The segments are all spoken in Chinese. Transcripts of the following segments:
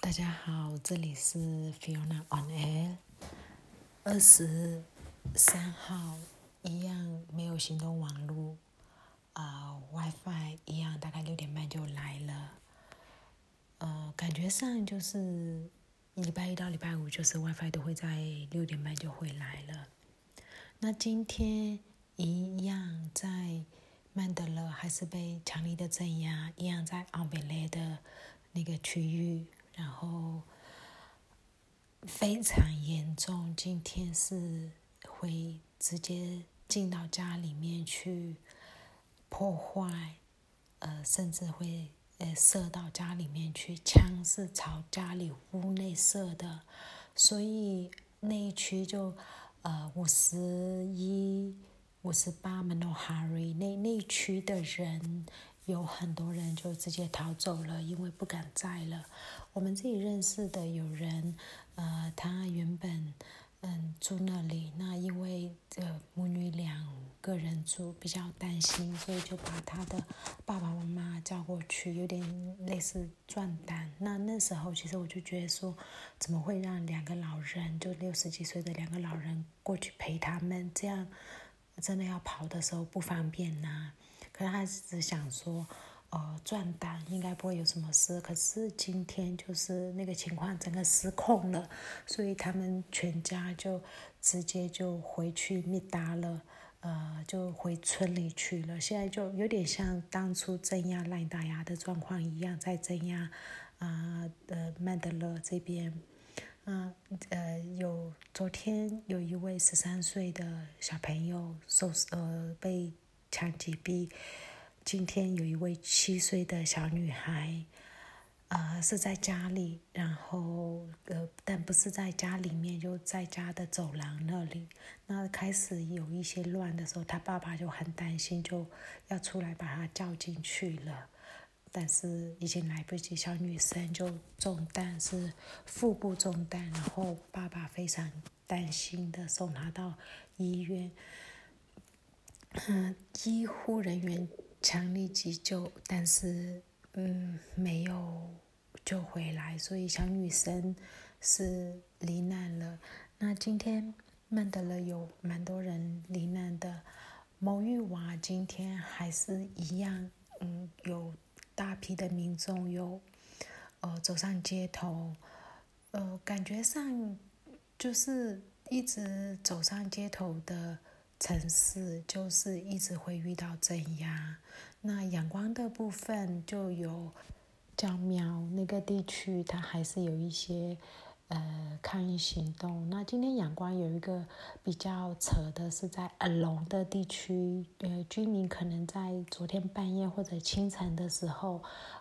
大家好，这里是 Fiona on Air。二十三号一样没有行动网络，啊，WiFi 一样，大概六点半就来了。呃，感觉上就是礼拜一到礼拜五，就是 WiFi 都会在六点半就会来了。那今天一样在曼德勒还是被强力的镇压，一样在奥比雷的那个区域。然后非常严重，今天是会直接进到家里面去破坏，呃，甚至会呃射到家里面去，枪是朝家里屋内射的，所以那一区就呃五十一、五十八门诺哈瑞那那区的人。有很多人就直接逃走了，因为不敢在了。我们自己认识的有人，呃，他原本嗯住那里，那因为呃母女两个人住比较担心，所以就把他的爸爸妈妈叫过去，有点类似壮胆。那那时候其实我就觉得说，怎么会让两个老人，就六十几岁的两个老人过去陪他们？这样真的要跑的时候不方便呐。可能他只想说，呃，转单应该不会有什么事。可是今天就是那个情况整个失控了，所以他们全家就直接就回去密达了，呃，就回村里去了。现在就有点像当初镇压赖大牙的状况一样，在镇压啊的曼德勒这边，嗯呃，有昨天有一位十三岁的小朋友受呃被。枪击毙。今天有一位七岁的小女孩，呃，是在家里，然后呃，但不是在家里面，就在家的走廊那里。那开始有一些乱的时候，她爸爸就很担心，就要出来把她叫进去了。但是已经来不及，小女生就中弹，是腹部中弹，然后爸爸非常担心的送她到医院。嗯，医护人员强力急救，但是嗯没有救回来，所以小女生是罹难了。那今天曼德勒有蛮多人罹难的，某玉娃今天还是一样，嗯，有大批的民众有呃走上街头，呃，感觉上就是一直走上街头的。城市就是一直会遇到镇压，那阳光的部分就有叫苗那个地区，它还是有一些呃抗议行动。那今天阳光有一个比较扯的是在耳龙的地区，呃，居民可能在昨天半夜或者清晨的时候，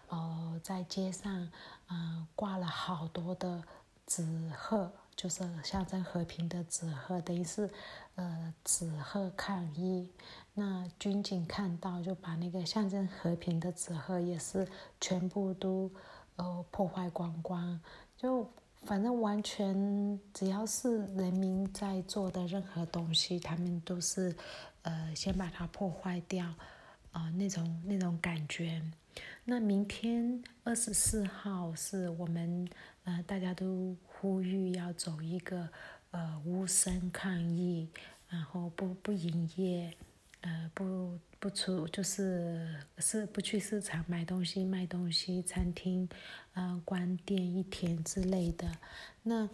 呃，在街上嗯挂了好多的纸鹤。就是象征和平的纸鹤，等于是，呃，纸鹤抗议。那军警看到，就把那个象征和平的纸鹤也是全部都，呃，破坏光光。就反正完全只要是人民在做的任何东西，他们都是，呃，先把它破坏掉，啊，那种那种感觉。那明天二十四号是我们，呃，大家都呼吁要走一个，呃，无声抗议，然后不不营业，呃，不。不出就是是不去市场买东西卖东西，餐厅，呃，关店一天之类的。那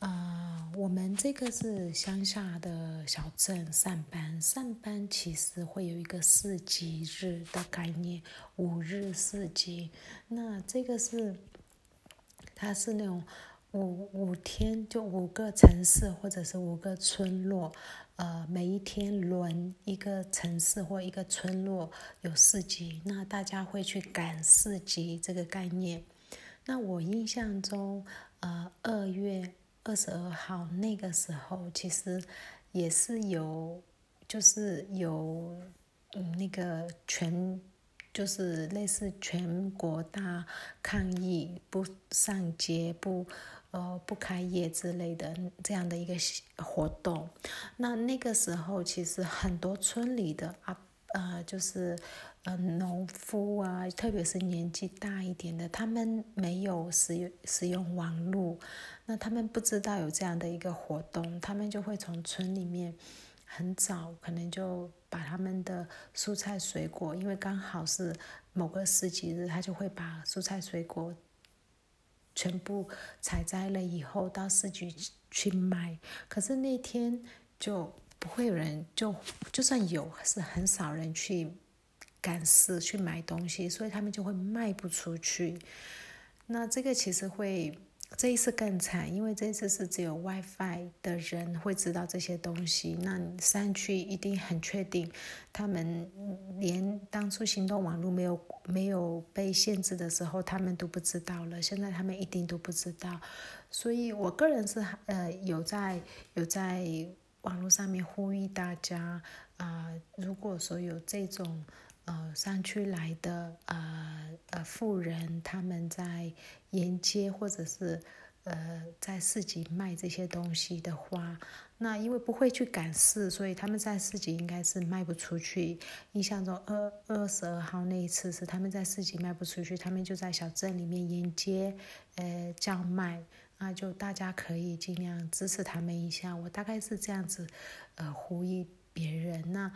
呃，我们这个是乡下的小镇，上班上班其实会有一个四级日的概念，五日四级。那这个是，它是那种。五五天就五个城市或者是五个村落，呃，每一天轮一个城市或一个村落有四级，那大家会去赶四级这个概念。那我印象中，呃，二月二十二号那个时候，其实也是有，就是有，嗯，那个全。就是类似全国大抗议，不上街，不呃不开业之类的这样的一个活动。那那个时候，其实很多村里的啊呃就是呃农夫啊，特别是年纪大一点的，他们没有使用使用网络，那他们不知道有这样的一个活动，他们就会从村里面很早，可能就把他们的蔬菜水果，因为刚好是某个十几日，他就会把蔬菜水果全部采摘了以后到市局去卖，可是那天就。不会有人就就算有是很少人去赶市去买东西，所以他们就会卖不出去。那这个其实会这一次更惨，因为这次是只有 WiFi 的人会知道这些东西。那山区一定很确定，他们连当初行动网络没有没有被限制的时候，他们都不知道了。现在他们一定都不知道，所以我个人是呃有在有在。网络上面呼吁大家啊，如果说有这种呃山区来的呃呃富人，他们在沿街或者是呃在市集卖这些东西的话，那因为不会去赶市，所以他们在市集应该是卖不出去。印象中二二十二号那一次是他们在市集卖不出去，他们就在小镇里面沿街呃叫卖。那就大家可以尽量支持他们一下，我大概是这样子，呃，呼吁别人。那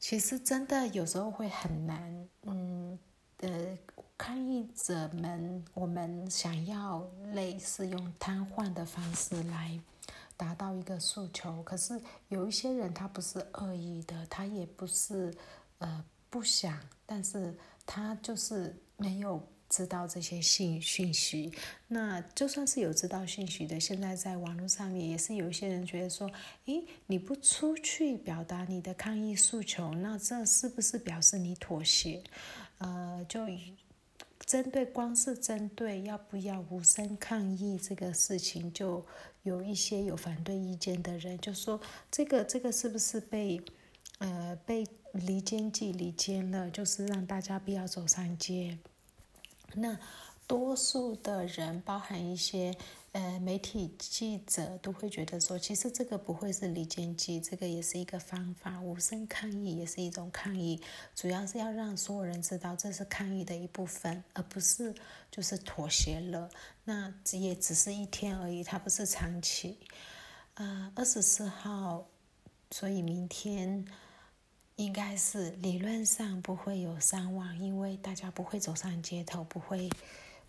其实真的有时候会很难，嗯，呃，抗议者们，我们想要类似用瘫痪的方式来达到一个诉求，可是有一些人他不是恶意的，他也不是呃不想，但是他就是没有。知道这些信讯息，那就算是有知道讯息的，现在在网络上面也是有一些人觉得说，诶，你不出去表达你的抗议诉求，那这是不是表示你妥协？呃，就针对光是针对要不要无声抗议这个事情，就有一些有反对意见的人就说，这个这个是不是被呃被离间计离间了？就是让大家不要走上街。那多数的人，包含一些呃媒体记者，都会觉得说，其实这个不会是离间计，这个也是一个方法，无声抗议也是一种抗议，主要是要让所有人知道这是抗议的一部分，而不是就是妥协了。那也只是一天而已，它不是长期。呃，二十四号，所以明天。应该是理论上不会有伤亡，因为大家不会走上街头，不会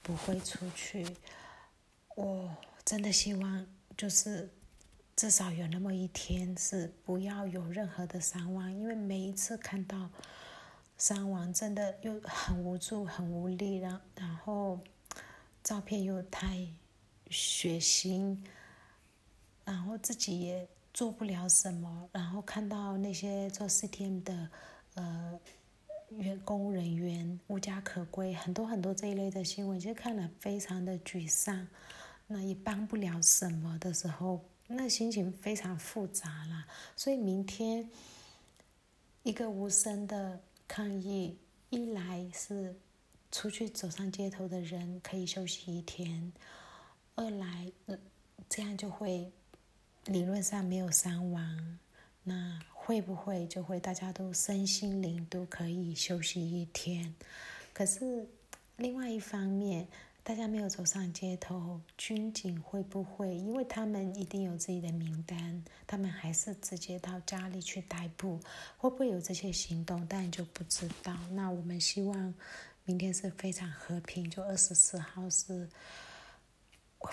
不会出去。我真的希望就是至少有那么一天是不要有任何的伤亡，因为每一次看到伤亡，真的又很无助、很无力，然然后照片又太血腥，然后自己也。做不了什么，然后看到那些做 CTM 的呃员工人员无家可归，很多很多这一类的新闻，其实看了非常的沮丧，那也帮不了什么的时候，那心情非常复杂啦。所以明天一个无声的抗议，一来是出去走上街头的人可以休息一天，二来这样就会。理论上没有伤亡，那会不会就会大家都身心灵都可以休息一天？可是另外一方面，大家没有走上街头，军警会不会？因为他们一定有自己的名单，他们还是直接到家里去逮捕，会不会有这些行动？但就不知道。那我们希望明天是非常和平，就二十四号是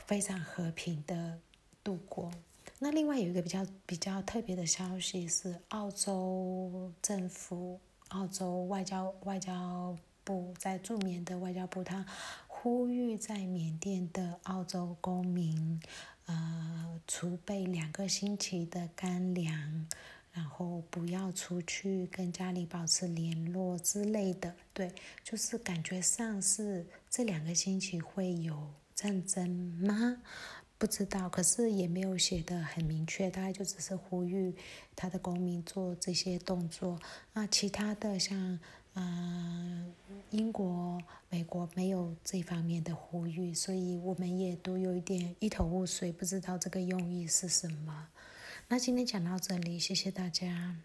非常和平的度过。那另外有一个比较比较特别的消息是，澳洲政府、澳洲外交外交部在驻缅的外交部，他呼吁在缅甸的澳洲公民，呃，储备两个星期的干粮，然后不要出去跟家里保持联络之类的。对，就是感觉上是这两个星期会有战争吗？不知道，可是也没有写的很明确，大概就只是呼吁他的公民做这些动作。那其他的像，嗯，英国、美国没有这方面的呼吁，所以我们也都有一点一头雾水，不知道这个用意是什么。那今天讲到这里，谢谢大家。